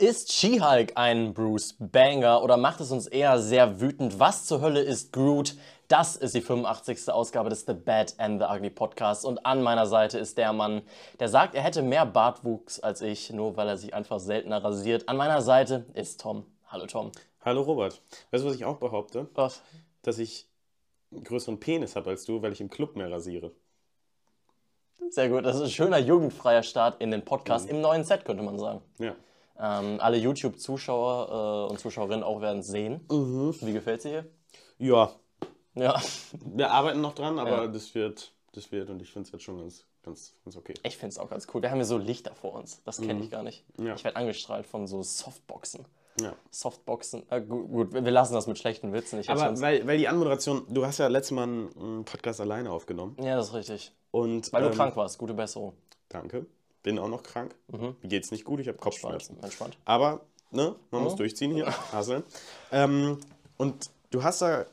Ist She-Hulk ein Bruce Banger oder macht es uns eher sehr wütend? Was zur Hölle ist Groot? Das ist die 85. Ausgabe des The Bad and the Ugly Podcasts und an meiner Seite ist der Mann, der sagt, er hätte mehr Bartwuchs als ich, nur weil er sich einfach seltener rasiert. An meiner Seite ist Tom. Hallo Tom. Hallo Robert. Weißt du, was ich auch behaupte? Was? Dass ich einen größeren Penis habe als du, weil ich im Club mehr rasiere. Sehr gut, das ist ein schöner jugendfreier Start in den Podcast im neuen Set, könnte man sagen. Ja. Ähm, alle YouTube-Zuschauer äh, und Zuschauerinnen auch werden sehen. Wie gefällt sie hier? Ja, Ja, wir arbeiten noch dran, aber Ja. das wird, das wird und ich finde es jetzt schon ganz, ganz, ganz okay. ich finde es auch ganz cool. Wir haben hier so Lichter vor uns. Das kenne ich gar nicht. Ja. Ich werde angestrahlt von so Softboxen. Ja. Softboxen. Äh, gut, gut, wir lassen das mit schlechten Witzen. Ich Aber weil, weil die Anmoderation, du hast ja letztes Mal einen Podcast alleine aufgenommen. ja, das ist richtig. Und, Weil du ähm, krank warst. Gute Besserung. Danke. Bin auch noch krank. Mir geht's nicht gut, ich habe Kopfschmerzen. Entspannt. Entspannt. Aber, ne, man muss durchziehen hier. Hasseln. Ähm, und du hast da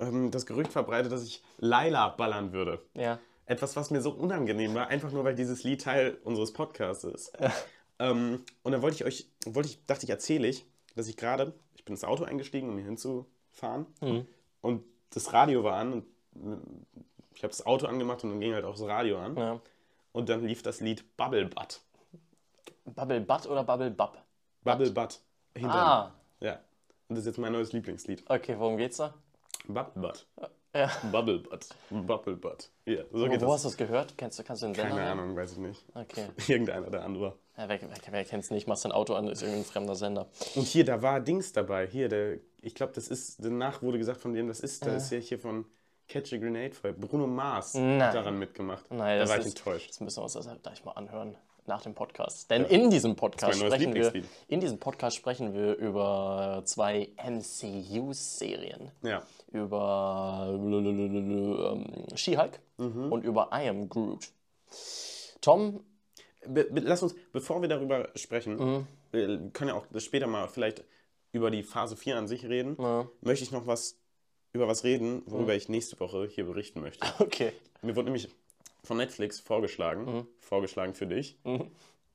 ähm, das Gerücht verbreitet, dass ich Laila ballern würde. Ja. Etwas, was mir so unangenehm war, einfach nur weil dieses Lied Teil unseres Podcasts ist. Ähm, und dann wollte ich euch, wollte ich, dachte ich, erzähle ich, dass ich gerade, ich bin ins Auto eingestiegen, um hier hinzufahren. Und das Radio war an und ich habe das Auto angemacht und dann ging halt auch das Radio an. ja. Und dann lief das Lied Bubble Butt. Bubble Butt oder Bubble Bub? Bubble Butt. Hinter Ah, Ja. Und das ist jetzt mein neues Lieblingslied. okay, worum geht's da? Bubble Butt. Ja. Bubble Butt. Bubble Butt. Ja, so Wo, geht wo das. hast du das gehört? Kennst du, kannst du den Sender? Keine? Ahnung, weiß ich nicht. Okay. Irgendeiner der andere. Ja, wer, wer, wer kennt's nicht? Machst dein Auto an, ist irgendein fremder Sender. Und hier, da war Dings dabei. Hier, der, ich glaube, das ist, danach wurde gesagt von dem, das ist, das ist ja hier von Catch a Grenade Fire. Bruno Mars Nein. hat daran mitgemacht. Nein, da das war ich ist, enttäuscht. Das müssen wir uns das gleich mal anhören nach dem Podcast. Denn in diesem Podcast sprechen wir, in diesem Podcast sprechen wir über zwei MCU-Serien. Ja. Über ähm, She-Hulk Mhm. und über I Am Groot. Tom, Be lass uns, bevor wir darüber sprechen, Mhm. wir können ja auch später mal vielleicht über die Phase 4 an sich reden, Ja. möchte ich noch was über was reden, worüber ich nächste Woche hier berichten möchte. okay. Mir wurde nämlich von Netflix vorgeschlagen, vorgeschlagen für dich, eine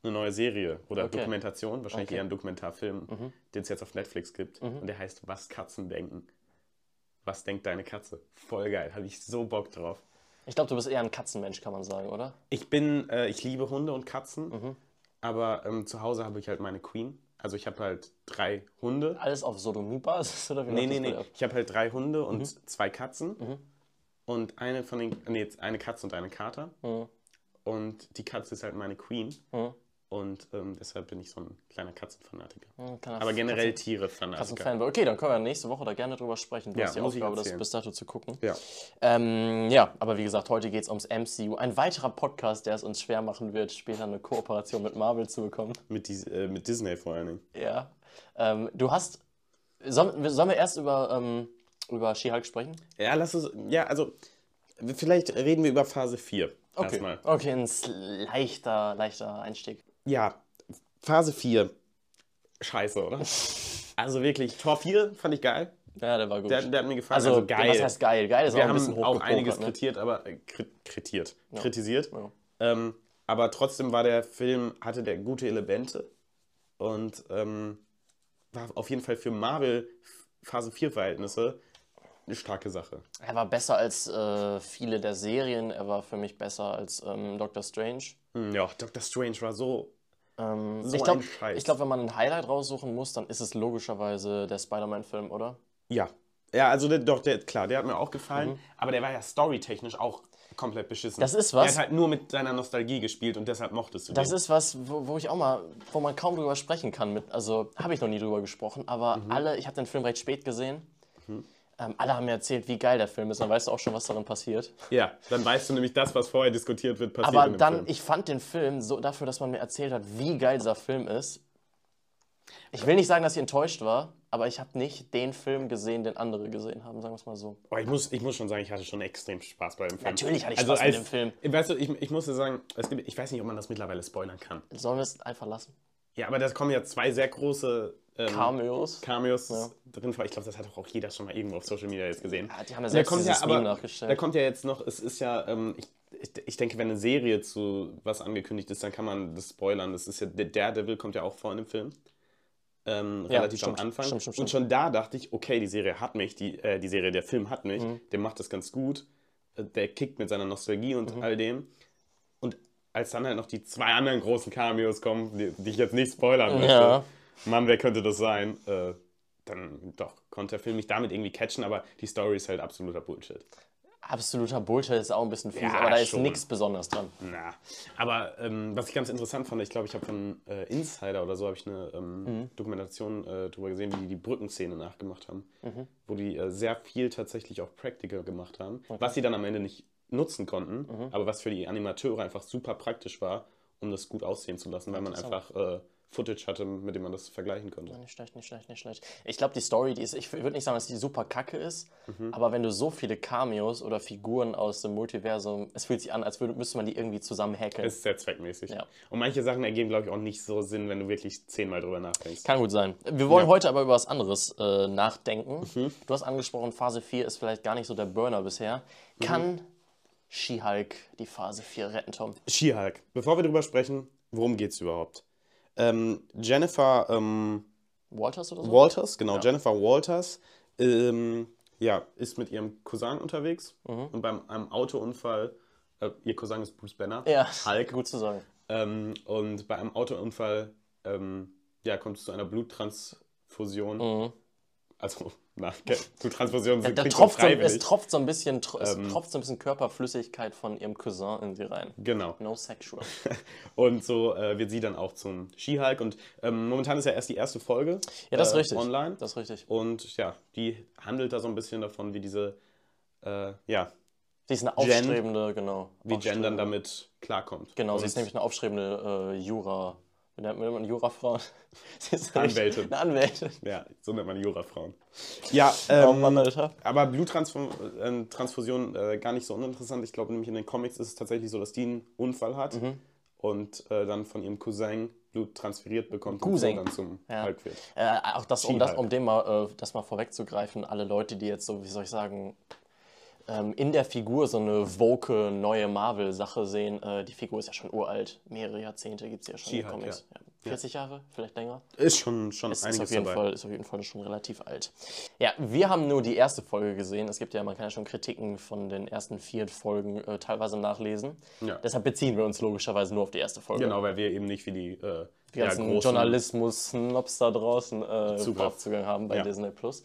neue Serie oder Okay. Dokumentation, wahrscheinlich Okay. eher ein Dokumentarfilm, den es jetzt auf Netflix gibt. Und der heißt Was Katzen denken. Was denkt deine Katze? Voll geil, habe ich so Bock drauf. Ich glaube, du bist eher ein Katzenmensch, kann man sagen, oder? Ich bin, äh, ich liebe Hunde und Katzen, Mhm. aber ähm, zu Hause habe ich halt meine Queen. Also ich habe halt drei Hunde. Alles auf Sodomie-Basis, oder wie Nee, nee, nee. ab? Ich habe halt drei Hunde und Mhm. zwei Katzen. Und eine von den, nee, jetzt eine Katze und eine Kater. Mhm. Und die Katze ist halt meine Queen. Und ähm, deshalb bin ich so ein kleiner Katzenfanatiker. Hm, kleiner Aber generell Katzen- Tiere-Fanatiker. Katzenfanboy. Okay, dann können wir nächste Woche da gerne drüber sprechen. Du Ja, hast die Aufgabe, das bis dato zu gucken. Ja. Ähm, ja, aber wie gesagt, heute geht es ums MCU. Ein weiterer Podcast, der es uns schwer machen wird, später eine Kooperation mit Marvel zu bekommen. Mit, dies, äh, mit Disney vor allen Dingen. Ja. Ähm, du hast. Sollen, sollen wir erst über, ähm, über She-Hulk sprechen? Ja, lass uns, ja, also, vielleicht reden wir über Phase 4. Okay. Erstmal. Okay, ein leichter, leichter Einstieg. Ja, Phase 4. Scheiße, oder? also wirklich, Tor 4 fand ich geil. Ja, der war gut. Der, der hat mir gefallen. also, Also, geil. was heißt geil? Geil ist Wir auch ein bisschen haben auch einiges ne? kritiert, aber äh, kri- kritiert, kritisiert. Ja. Ähm, aber trotzdem war der Film, hatte der gute Elemente und ähm, war auf jeden Fall für Marvel Phase 4 Verhältnisse eine starke Sache. Er war besser als äh, viele der Serien. Er war für mich besser als ähm, Doctor Strange. Hm, Ja, Doctor Strange war so. Ähm, So ich glaube, glaub, wenn man ein Highlight raussuchen muss, dann ist es logischerweise der Spider-Man-Film, oder? Ja. Ja, also der, doch, der, klar, der hat mir auch gefallen, Mhm. aber der war ja storytechnisch auch komplett beschissen. Das ist Der was. hat halt nur mit seiner Nostalgie gespielt und deshalb mochtest du Das den. ist was, wo, wo ich auch mal, wo man kaum drüber sprechen kann. Mit, also habe ich noch nie drüber gesprochen, aber Mhm. alle, ich habe den Film recht spät gesehen. Ähm, alle haben mir erzählt, wie geil der Film ist. Dann weißt du auch schon, was darin passiert. Ja, dann weißt du nämlich, das, was vorher diskutiert wird, passiert Aber dann, Film. ich fand den Film so dafür, dass man mir erzählt hat, wie geil dieser Film ist. Ich will nicht sagen, dass ich enttäuscht war, aber ich habe nicht den Film gesehen, den andere gesehen haben, sagen wir es mal so. Oh, ich, muss, ich muss schon sagen, ich hatte schon extrem Spaß bei dem Film. Natürlich hatte ich also Spaß mit als, dem Film. Weißt du, ich, ich muss dir sagen, gibt, ich weiß nicht, ob man das mittlerweile spoilern kann. Sollen wir es einfach lassen? Ja, aber da kommen ja zwei sehr große ähm, Cameos. Cameos drin vor. Ich glaube, das hat doch auch jeder schon mal irgendwo auf Social Media jetzt gesehen. Ja, die haben ja Da selbst kommt dieses ja, aber, nachgestellt. da kommt ja jetzt noch, es ist ja, ähm, ich, ich, ich denke, wenn eine Serie zu was angekündigt ist, dann kann man das spoilern. Das ist ja, der Daredevil kommt ja auch vor in dem Film. Ähm, Ja, relativ stimmt, am Anfang. stimmt, stimmt, Und schon da dachte ich, okay, die Serie hat mich, die, äh, die Serie, der Film hat mich, Mhm. der macht das ganz gut. Äh, Der kickt mit seiner Nostalgie und Mhm. all dem. Und als dann halt noch die zwei anderen großen Cameos kommen, die, die ich jetzt nicht spoilern möchte, Ja. Mann, wer könnte das sein? Äh, dann doch, konnte der Film mich damit irgendwie catchen, aber die Story ist halt absoluter Bullshit. Absoluter Bullshit ist auch ein bisschen fies, Ja, aber da ist nichts Besonderes dran. Na, aber ähm, was ich ganz interessant fand, ich glaube, ich habe von äh, Insider oder so habe ich eine ähm, Mhm. Dokumentation äh, darüber gesehen, wie die die Brückenszene nachgemacht haben, Mhm. wo die äh, sehr viel tatsächlich auch Practical gemacht haben, was sie dann am Ende nicht nutzen konnten, Mhm. aber was für die Animateure einfach super praktisch war, um das gut aussehen zu lassen, weil man einfach äh, Footage hatte, mit dem man das vergleichen konnte. Nicht schlecht, nicht schlecht, nicht schlecht. Ich glaube, die Story, die ist, ich würde nicht sagen, dass die super kacke ist, Mhm. aber wenn du so viele Cameos oder Figuren aus dem Multiversum, es fühlt sich an, als würde, müsste man die irgendwie zusammen hacken. Ist sehr zweckmäßig. Ja. Und manche Sachen ergeben, glaube ich, auch nicht so Sinn, wenn du wirklich zehnmal drüber nachdenkst. Kann gut sein. Wir wollen Ja. heute aber über was anderes äh, nachdenken. Mhm. Du hast angesprochen, Phase 4 ist vielleicht gar nicht so der Burner bisher. Mhm. Kann She-Hulk die Phase 4 retten, Tom? She-Hulk. Bevor wir drüber sprechen, worum geht es überhaupt? Ähm, Jennifer ähm, Walters oder so? Walters, genau, Jennifer Walters, ähm, ja, ist mit ihrem Cousin unterwegs Mhm. und beim einem Autounfall, äh, ihr Cousin ist Bruce Banner, ja, Hulk, gut zu sagen. ähm, und bei einem Autounfall, ähm, ja, kommt es zu einer Bluttransfusion. Mhm. Also, na, okay, Bluttransfusion Da sind tropft so, es tropft so ein bisschen, es Ähm. tropft so ein bisschen Körperflüssigkeit von ihrem Cousin in sie rein. Genau. No sexual. Und so äh, wird sie dann auch zum She-Hulk. Und ähm, momentan ist ja erst die erste Folge Ja, das ist äh, richtig. online. Das ist richtig. Und ja, die handelt da so ein bisschen davon, wie diese, äh, ja, Sie ist eine aufstrebende, genau. wie aufstrebende- damit klarkommt. Genau, Und sie ist nämlich eine aufstrebende äh, Jura. Wie nennt man Jurafrau? Sie ist Anwältin. Eine Anwältin. Ja, so nennt man Jurafrauen. Ja, ähm, aber Bluttransfusion äh, gar nicht so uninteressant. Ich glaube nämlich in den Comics ist es tatsächlich so, dass die einen Unfall hat Mhm. und äh, dann von ihrem Cousin Blut transferiert bekommt und Cousin. so dann zum Ja. Hulk wird. Äh, auch das, um, das, um dem mal, äh, das mal vorwegzugreifen, alle Leute, die jetzt so, wie soll ich sagen, ähm, in der Figur so eine woke neue Marvel-Sache sehen, äh, die Figur ist ja schon uralt. Mehrere Jahrzehnte gibt es ja schon in den She-Hulk, Comics. Ja. 40 Jahre, vielleicht länger. Ist schon, schon Ist, ist, einiges auf jeden dabei. Fall, ist auf jeden Fall schon relativ alt. Ja, wir haben nur die erste Folge gesehen. Es gibt ja, man kann ja schon Kritiken von den ersten vier Folgen äh, teilweise nachlesen. Ja. Deshalb beziehen wir uns logischerweise nur auf die erste Folge. Genau, weil wir eben nicht wie die, äh, Die ganzen Journalismus-Snobs da draußen äh, Zugriff. Aufzugang haben bei Ja. Disney Plus.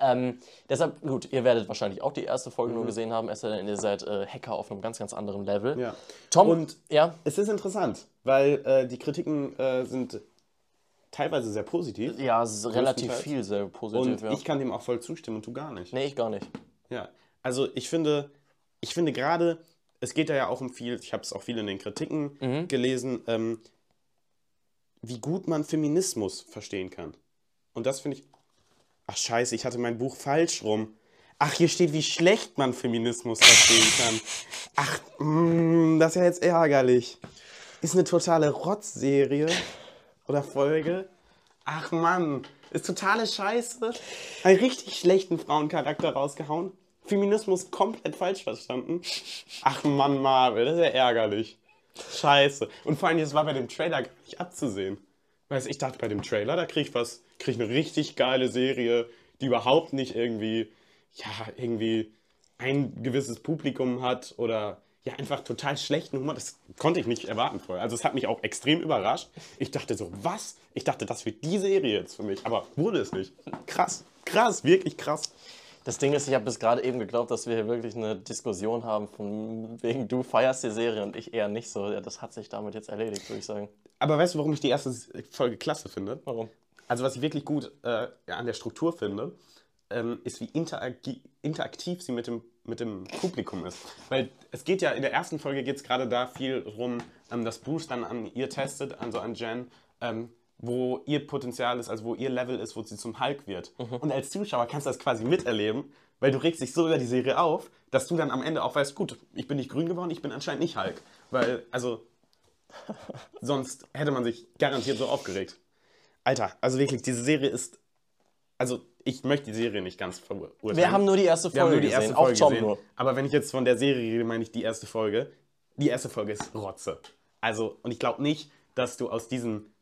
Ähm, deshalb, gut, ihr werdet wahrscheinlich auch die erste Folge Mhm. nur gesehen haben, es sei denn, ihr seid äh, Hacker auf einem ganz, ganz anderen Level. Ja. Tom, Und ja, es ist interessant, weil äh, die Kritiken äh, sind teilweise sehr positiv. ja, relativ viel sehr positiv. Und ja. ich kann dem auch voll zustimmen und du gar nicht. nee, ich gar nicht. Ja, also ich finde, ich finde gerade, es geht da ja auch um viel, ich habe es auch viel in den Kritiken Mhm. gelesen, ähm, wie gut man Feminismus verstehen kann. Und das finde ich, ach scheiße, ich hatte mein Buch falsch rum. Ach, hier steht, wie schlecht man Feminismus verstehen kann. Ach, mm, das ist ja jetzt ärgerlich. Ist eine totale Rotzserie oder Folge. Ach Mann, ist totale Scheiße. Einen richtig schlechten Frauencharakter rausgehauen. Feminismus komplett falsch verstanden. Ach Mann, Marvel, das ist ja ärgerlich. Scheiße. Und vor allem, das war bei dem Trailer gar nicht abzusehen. Weißt du, ich dachte bei dem Trailer, da krieg ich was, krieg ich eine richtig geile Serie, die überhaupt nicht irgendwie, ja, irgendwie ein gewisses Publikum hat oder ja, einfach total schlechten Humor. Das konnte ich nicht erwarten vorher. Also es hat mich auch extrem überrascht. Ich dachte so, was? Ich dachte, das wird die Serie jetzt für mich. Aber wurde es nicht. Krass, krass, wirklich krass. Das Ding ist, ich habe bis gerade eben geglaubt, dass wir hier wirklich eine Diskussion haben, von wegen du feierst die Serie und ich eher nicht so. Das hat sich damit jetzt erledigt, würde ich sagen. Aber weißt du, warum ich die erste Folge klasse finde? Warum? Also was ich wirklich gut äh, an der Struktur finde, ähm, ist, wie interagi- interaktiv sie mit dem, mit dem Publikum ist. Weil es geht ja, in der ersten Folge geht es gerade da viel drum, ähm, dass Bruce dann an ihr testet, also an Jen, ähm, wo ihr Potenzial ist, also wo ihr Level ist, wo sie zum Hulk wird. Und als Zuschauer kannst du das quasi miterleben, weil du regst dich so über die Serie auf, dass du dann am Ende auch weißt, gut, ich bin nicht grün geworden, ich bin anscheinend nicht Hulk. Weil, also, sonst hätte man sich garantiert so aufgeregt. Alter, also wirklich, diese Serie ist. Also, ich möchte die Serie nicht ganz verurteilen. Wir haben nur die erste Folge nur die gesehen, erste auch Folge Tom gesehen. nur. Aber wenn ich jetzt von der Serie rede, meine ich die erste Folge. die erste Folge ist Rotze. Also, und ich glaube nicht, dass du aus diesem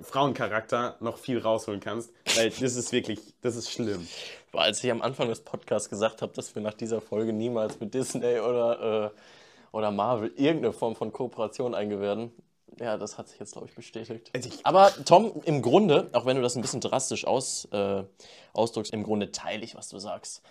Frauencharakter noch viel rausholen kannst, weil das ist wirklich, das ist schlimm. Als ich am Anfang des Podcasts gesagt habe, dass wir nach dieser Folge niemals mit Disney oder, äh, oder Marvel irgendeine Form von Kooperation eingehen werden, ja, das hat sich jetzt, glaube ich, bestätigt. Also ich- Aber Tom, im Grunde, auch wenn du das ein bisschen drastisch aus, äh, ausdrückst, im Grunde teile ich, was du sagst.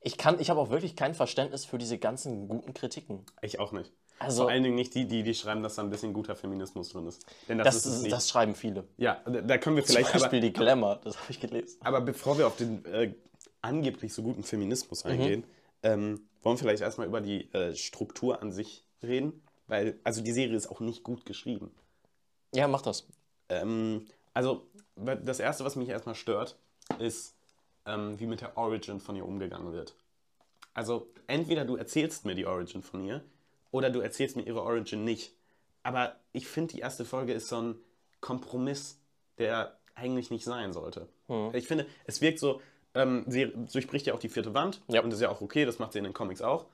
Ich, kann, ich habe auch wirklich kein Verständnis für diese ganzen guten Kritiken. Ich auch nicht. Also- Vor allen Dingen nicht die, die, die schreiben, dass da ein bisschen guter Feminismus drin ist. Denn das, Das, ist nicht. das schreiben viele. ja, da, können wir Zum vielleicht aber, Beispiel die Glamour, das habe ich gelesen. aber bevor wir auf den äh, angeblich so guten Feminismus eingehen, ähm, wollen wir vielleicht erstmal über die äh, Struktur an sich reden. Weil, also die Serie ist auch nicht gut geschrieben. Ja, mach das. Ähm, also, das Erste, was mich erstmal stört, ist, ähm, wie mit der Origin von ihr umgegangen wird. Also, entweder du erzählst mir die Origin von ihr oder du erzählst mir ihre Origin nicht. Aber ich finde, die erste Folge ist so ein Kompromiss, der eigentlich nicht sein sollte. Ich finde, es wirkt so, ähm, sie durchbricht ja auch die vierte Wand Ja. und das ist ja auch okay, das macht sie in den Comics auch.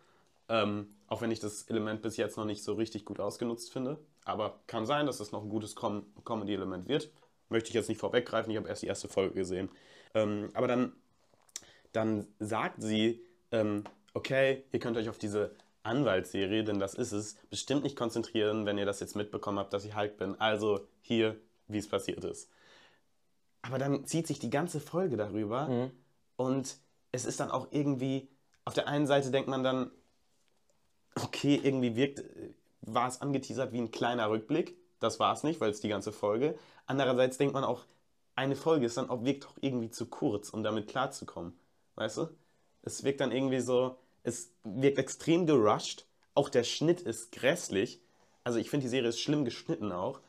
Ähm, auch wenn ich das Element bis jetzt noch nicht so richtig gut ausgenutzt finde. Aber kann sein, dass es noch ein gutes Com Comedy-Element wird. Möchte ich jetzt nicht vorweggreifen, ich habe erst die erste Folge gesehen. Ähm, aber dann, dann sagt sie, ähm, okay, ihr könnt euch auf diese Anwaltsserie, denn das ist es, bestimmt nicht konzentrieren, wenn ihr das jetzt mitbekommen habt, dass ich Hulk bin. Also hier, wie es passiert ist. Aber dann zieht sich die ganze Folge darüber und es ist dann auch irgendwie, auf der einen Seite denkt man dann, okay, irgendwie wirkt, war es angeteasert wie ein kleiner Rückblick. Das war es nicht, weil es die ganze Folge. Andererseits denkt man auch, eine Folge ist dann auch, wirkt auch irgendwie zu kurz, um damit klarzukommen. Weißt du? Es wirkt dann irgendwie so, es wirkt extrem gerusht. Auch der Schnitt ist grässlich. Also ich finde, die Serie ist schlimm geschnitten auch.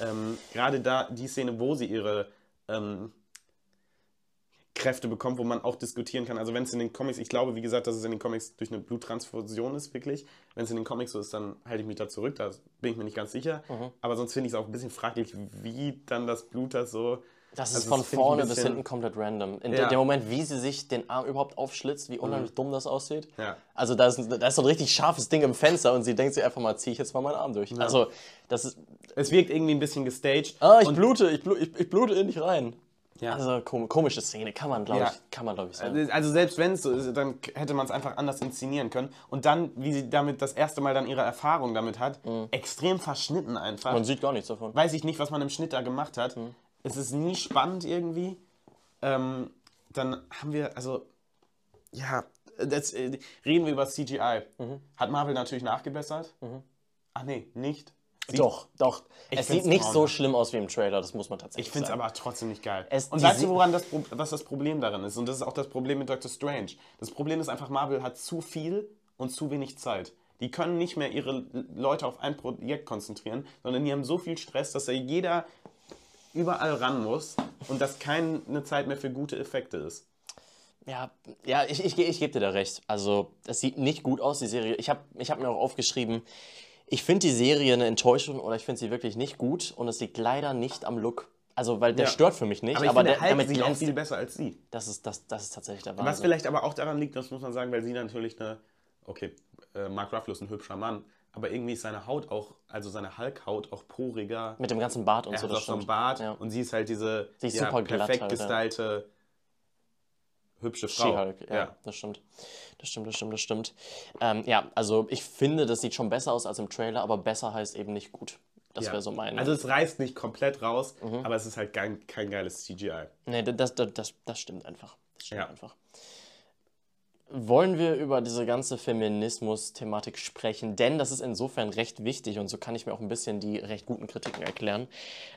Ähm, Gerade da die Szene, wo sie ihre ähm, Kräfte bekommt, wo man auch diskutieren kann. Also wenn es in den Comics, ich glaube, wie gesagt, dass es in den Comics durch eine Bluttransfusion ist, wirklich. Wenn es in den Comics so ist, dann halte ich mich da zurück, da bin ich mir nicht ganz sicher. Aber sonst finde ich es auch ein bisschen fraglich, wie dann das Blut das so... Das ist Also von das vorne bis bisschen- hinten komplett random. In Ja. de- dem Moment, wie sie sich den Arm überhaupt aufschlitzt, wie unheimlich dumm das aussieht. Ja. Also da ist, da ist so ein richtig scharfes Ding im Fenster und sie denkt sich einfach mal, zieh ich jetzt mal meinen Arm durch. Also das ist, Es wirkt irgendwie ein bisschen gestaged. ah, ich blute, ich, blu, ich, ich blute in dich rein. Ja. Also kom komische Szene, kann man glaube Ja. ich, kann man glaube ich sagen. Also selbst wenn es so ist, dann hätte man es einfach anders inszenieren können. Und dann, wie sie damit das erste Mal dann ihre Erfahrung damit hat, extrem verschnitten einfach. Man sieht gar nichts davon. weiß ich nicht, was man im Schnitt da gemacht hat. Es ist nie spannend irgendwie. Ähm, dann haben wir, also, ja, das, äh, reden wir über CGI. Hat Marvel natürlich nachgebessert. Ach nee, nicht. Sieht- Doch, doch. Es sieht nicht so schlimm aus wie im Trailer, das muss man tatsächlich Ich finde es aber trotzdem nicht geil. Es- Und weißt du, woran das, was das Problem darin ist? Und das ist auch das Problem mit Doctor Strange. Das Problem ist einfach, Marvel hat zu viel und zu wenig Zeit. Die können nicht mehr ihre Leute auf ein Projekt konzentrieren, sondern die haben so viel Stress, dass da jeder überall ran muss und dass keine Zeit mehr für gute Effekte ist. Ja, ja ich, ich, ich gebe dir da recht. Also, es sieht nicht gut aus, die Serie. Ich habe ich hab mir auch aufgeschrieben, ich finde die Serie eine Enttäuschung oder ich finde sie wirklich nicht gut und es liegt leider nicht am Look. Also, weil der Ja. stört für mich nicht, Aber ich aber, finde, der, Hulk damit sieht auch viel besser als sie. Das ist, das, das ist tatsächlich der Was Wahnsinn. vielleicht aber auch daran liegt, das muss man sagen, weil sie natürlich eine, okay, äh, Mark Ruffalo ist ein hübscher Mann, aber irgendwie ist seine Haut auch, also seine Hulk-Haut auch poriger. Mit dem ganzen Bart und Er so, hat das auch so einen. Bart Ja. und sie ist halt diese ist ja, perfekt halt, gestylte, hübsche Frau. She-Hulk, ja, das stimmt. Das stimmt, das stimmt, das stimmt. Ähm, ja, also ich finde, das sieht schon besser aus als im Trailer, aber besser heißt eben nicht gut. Das Ja. wäre so mein. Also es reißt nicht komplett raus, Mhm. aber es ist halt kein, kein geiles CGI. nee, das, das, das, das stimmt einfach. Das stimmt Ja. einfach. Wollen wir über diese ganze Feminismus-Thematik sprechen? Denn das ist insofern recht wichtig und so kann ich mir auch ein bisschen die recht guten Kritiken erklären.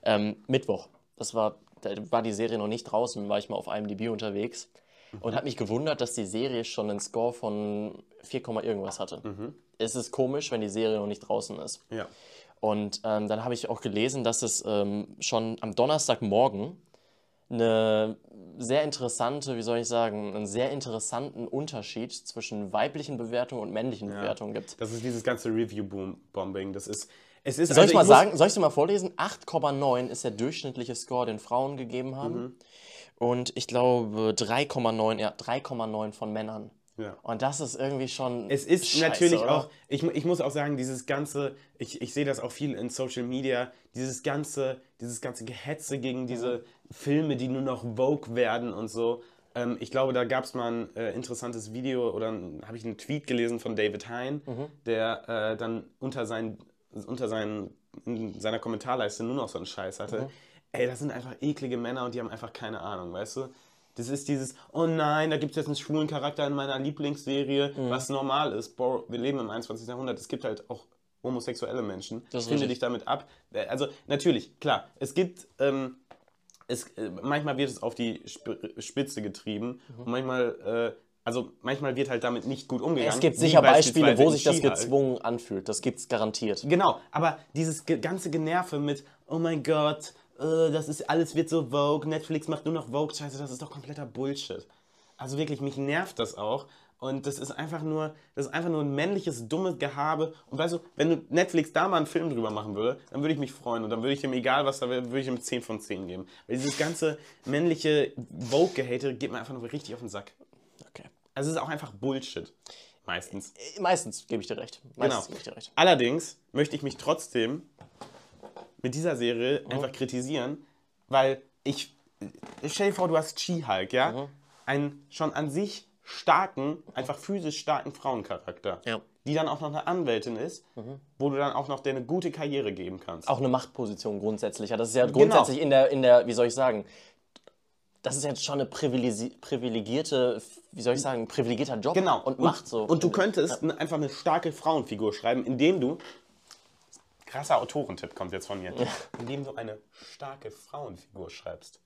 Ähm, Mittwoch, das war, da war die Serie noch nicht draußen, war ich mal auf IMDb unterwegs und habe mich gewundert, dass die Serie schon einen Score von 4, Komma irgendwas hatte. Es ist komisch, wenn die Serie noch nicht draußen ist. Ja. Und ähm, dann habe ich auch gelesen, dass es ähm, schon am Donnerstagmorgen eine sehr interessante, wie soll ich sagen, einen sehr interessanten Unterschied zwischen weiblichen Bewertungen und männlichen Bewertungen gibt. Das ist dieses ganze Review-Bombing. Das ist. Es ist Soll ich also mal muss- sagen, soll ich dir mal vorlesen? 8,9 ist der durchschnittliche Score, den Frauen gegeben haben. Mhm. Und ich glaube 3,9, ja, 3,9 von Männern. Ja. Und das ist irgendwie schon. Es ist scheiße, natürlich oder? auch, ich, ich muss auch sagen, dieses ganze, ich, ich sehe das auch viel in Social Media, dieses ganze, dieses ganze Gehetze gegen diese Filme, die nur noch Vogue werden und so. Ähm, ich glaube, da gab es mal ein äh, interessantes Video oder habe ich einen Tweet gelesen von David Hein, der äh, dann unter, seinen, unter seinen, in seiner Kommentarleiste nur noch so einen Scheiß hatte. Ey, das sind einfach eklige Männer und die haben einfach keine Ahnung, weißt du? Das ist dieses, oh nein, da gibt es jetzt einen schwulen Charakter in meiner Lieblingsserie, Mhm. was normal ist. Bro, wir leben im 21. Jahrhundert, es gibt halt auch homosexuelle Menschen. Das Finde richtig. dich damit ab. Äh, Also natürlich, klar, es gibt, ähm, es, äh, manchmal wird es auf die Sp Spitze getrieben Mhm. und manchmal, äh, also manchmal wird halt damit nicht gut umgegangen. Es gibt sicher Beispiele, wo sich das gezwungen anfühlt. Das gibt's garantiert. Genau, aber dieses ganze Generve mit, oh mein Gott, äh, das ist alles wird so Vogue, Netflix macht nur noch Vogue, scheiße, das ist doch kompletter Bullshit. Also wirklich, mich nervt das auch. Und das ist einfach nur, das ist einfach nur ein männliches, dummes Gehabe. Und weißt du, wenn Netflix da mal einen Film drüber machen würde, dann würde ich mich freuen. Und dann würde ich dem, egal was da wäre, würde ich ihm 10 von 10 geben. Weil dieses ganze männliche Vogue-Gehate geht mir einfach nur richtig auf den Sack. Okay. Also es ist auch einfach Bullshit. Meistens. Äh, Meistens gebe ich dir recht. Genau. Meistens gebe ich dir recht. Allerdings möchte ich mich trotzdem mit dieser Serie einfach kritisieren, weil ich. Stell dir vor, du hast She-Hulk, ja? Einen schon an sich starken, einfach physisch starken Frauencharakter. Ja. Die dann auch noch eine Anwältin ist, wo du dann auch noch dir eine gute Karriere geben kannst. Auch eine Machtposition grundsätzlich. Ja, das ist ja grundsätzlich in der, in der, wie soll ich sagen, das ist jetzt schon eine privilegi privilegierte, wie soll ich sagen, privilegierter Job Genau. und Macht so. Und du könntest ne- einfach eine starke Frauenfigur schreiben, indem du. Krasser Autorentipp kommt jetzt von mir. Indem du eine starke Frauenfigur schreibst.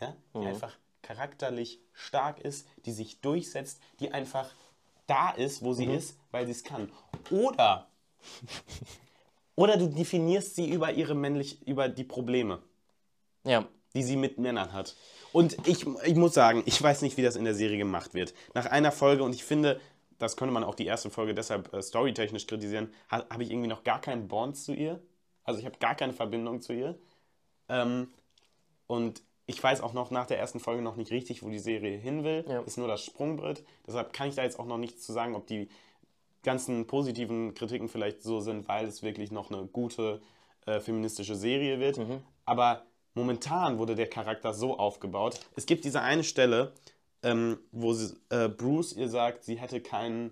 Ja? Die einfach charakterlich stark ist, die sich durchsetzt, die einfach da ist, wo sie ist, weil sie es kann. Oder. Oder du definierst sie über ihre männlich, über die Probleme ja. die sie mit Männern hat. Und ich, ich muss sagen, ich weiß nicht, wie das in der Serie gemacht wird. Nach einer Folge, und ich finde, das könnte man auch die erste Folge deshalb äh, storytechnisch kritisieren, ha, habe ich irgendwie noch gar keinen Bond zu ihr. Also ich habe gar keine Verbindung zu ihr. Ähm, und ich weiß auch noch nach der ersten Folge noch nicht richtig, wo die Serie hin will. Ja. Ist nur das Sprungbrett. Deshalb kann ich da jetzt auch noch nichts zu sagen, ob die ganzen positiven Kritiken vielleicht so sind, weil es wirklich noch eine gute äh, feministische Serie wird. Aber momentan wurde der Charakter so aufgebaut. Es gibt diese eine Stelle, ähm, wo sie, äh, Bruce ihr sagt, sie hätte keine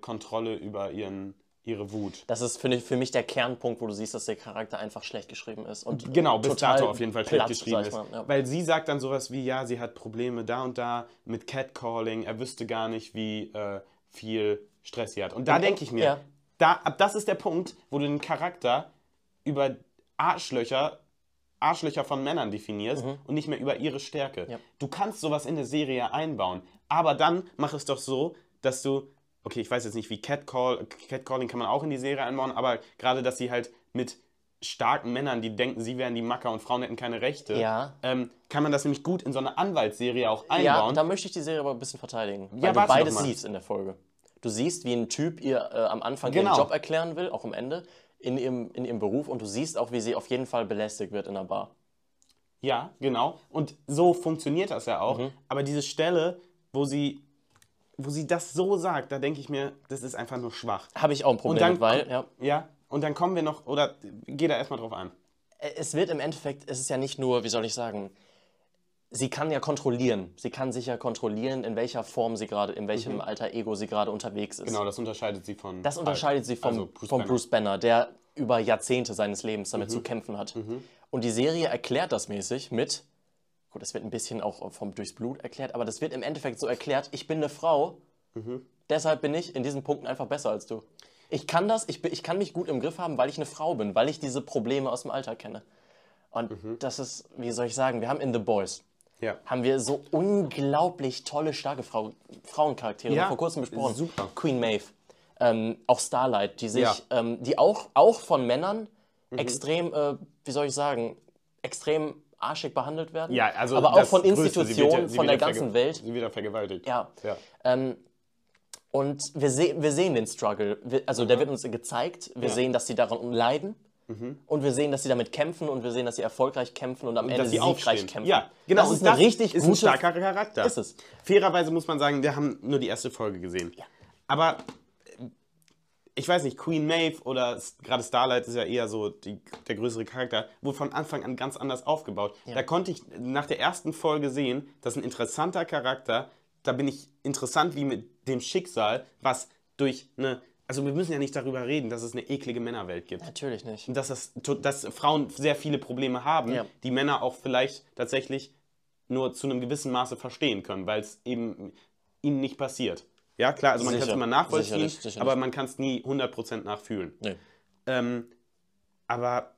Kontrolle über ihren, ihre Wut. Das ist für, für mich der Kernpunkt, wo du siehst, dass der Charakter einfach schlecht geschrieben ist. Und Genau, bis dato auf jeden Fall schlecht platt, geschrieben ist. mal, ja. Weil sie sagt dann sowas wie, ja, sie hat Probleme da und da mit Catcalling, er wüsste gar nicht, wie äh, viel Stress sie hat. Und da denke ich mir, ja. da, ab das ist der Punkt, wo du den Charakter über Arschlöcher, Arschlöcher von Männern definierst und nicht mehr über ihre Stärke. Mhm. Ja. Du kannst sowas in der Serie einbauen, aber dann mach es doch so, dass du, okay, ich weiß jetzt nicht, wie Catcall, Catcalling kann man auch in die Serie einbauen, aber gerade, dass sie halt mit starken Männern, die denken, sie wären die Macker und Frauen hätten keine Rechte, Ja. ähm, kann man das nämlich gut in so eine Anwaltsserie auch Ja, einbauen. da möchte ich die Serie aber ein bisschen verteidigen. Weil Ja, du beides siehst in der Folge. Du siehst, wie ein Typ ihr äh, am Anfang Genau. ihren Job erklären will, auch am Ende, in ihrem, in ihrem Beruf. Und du siehst auch, wie sie auf jeden Fall belästigt wird in der Bar. Ja, genau. Und so funktioniert das ja Mhm. auch. Aber diese Stelle, wo sie, wo sie das so sagt, da denke ich mir, das ist einfach nur schwach. Habe ich auch ein Problem dann, mit, weil, ja, ja, und dann kommen wir noch, oder geh da erstmal drauf ein. es wird im Endeffekt, es ist ja nicht nur, wie soll ich sagen, sie kann ja kontrollieren. Sie kann sich ja kontrollieren, in welcher Form sie gerade, in welchem alter Ego sie gerade unterwegs ist. Mhm. Genau, das unterscheidet sie von. Das unterscheidet sie vom, Also Bruce vom Banner. Bruce Banner, der über Jahrzehnte seines Lebens damit Mhm. zu kämpfen hat. Und die Serie erklärt das mäßig mit, gut, das wird ein bisschen auch vom durchs Blut erklärt, aber das wird im Endeffekt so erklärt, ich bin eine Frau, Mhm. deshalb bin ich in diesen Punkten einfach besser als du. Ich kann das, ich, ich kann mich gut im Griff haben, weil ich eine Frau bin, weil ich diese Probleme aus dem Alltag kenne. Und Mhm. das ist, wie soll ich sagen, wir haben in The Boys, Ja. haben wir so unglaublich tolle, starke Frau, Frauencharaktere. Ja, vor kurzem besprochen. super. Queen Maeve. Ähm, auch Starlight, die sich, Ja. ähm, die auch, auch von Männern Mhm. extrem, äh, wie soll ich sagen, extrem arschig behandelt werden. Ja, also aber auch von Institutionen, ja- von der ganzen Welt. Sie wird ja vergewaltigt. Ja. ja. Ähm, und wir, se wir sehen den Struggle. Wir, also der wird uns gezeigt. Wir Ja. sehen, dass sie daran leiden. Und wir sehen, dass sie damit kämpfen und wir sehen, dass sie erfolgreich kämpfen und am Ende dass sie siegreich kämpfen. Ja, genau. Das und ist eine richtig ist ein starker Charakter. Ist es. Fairerweise muss man sagen, wir haben nur die erste Folge gesehen. Aber äh, ich weiß nicht, Queen Maeve oder gerade Starlight ist ja eher so die, der größere Charakter, wurde von Anfang an ganz anders aufgebaut. Da konnte ich nach der ersten Folge sehen, das ist ein interessanter Charakter. Da bin ich interessant wie mit dem Schicksal, was durch eine. Also wir müssen ja nicht darüber reden, dass es eine eklige Männerwelt gibt. Natürlich nicht. Und dass, das, dass Frauen sehr viele Probleme haben, Ja. die Männer auch vielleicht tatsächlich nur zu einem gewissen Maße verstehen können, weil es eben ihnen nicht passiert. Ja, klar, also man kann es immer nachvollziehen, Sicherlich, sicherlich. aber man kann es nie 100% nachfühlen. Nee. Ähm, aber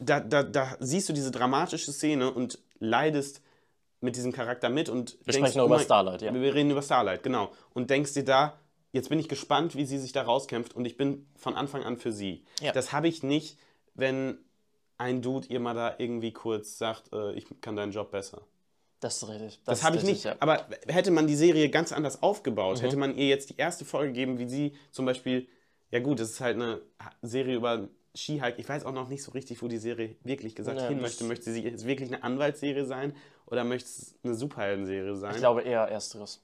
da, da, da siehst du diese dramatische Szene und leidest mit diesem Charakter mit und Wir sprechen nur über Starlight, ja. Wir reden über Starlight, genau. Und denkst dir da, jetzt bin ich gespannt, wie sie sich da rauskämpft und ich bin von Anfang an für sie. Ja. Das habe ich nicht, wenn ein Dude ihr mal da irgendwie kurz sagt, äh, ich kann deinen Job besser. Das ist richtig. Das, ist habe ich nicht. ja. Aber hätte man die Serie ganz anders aufgebaut, Mhm. hätte man ihr jetzt die erste Folge gegeben, wie sie zum Beispiel, ja gut, es ist halt eine Serie über Skihike. Ich weiß auch noch nicht so richtig, wo die Serie wirklich gesagt Ja, hin das- möchte. Möchte sie jetzt wirklich eine Anwaltsserie sein oder möchte es eine Superheldenserie sein? Ich glaube eher Ersteres.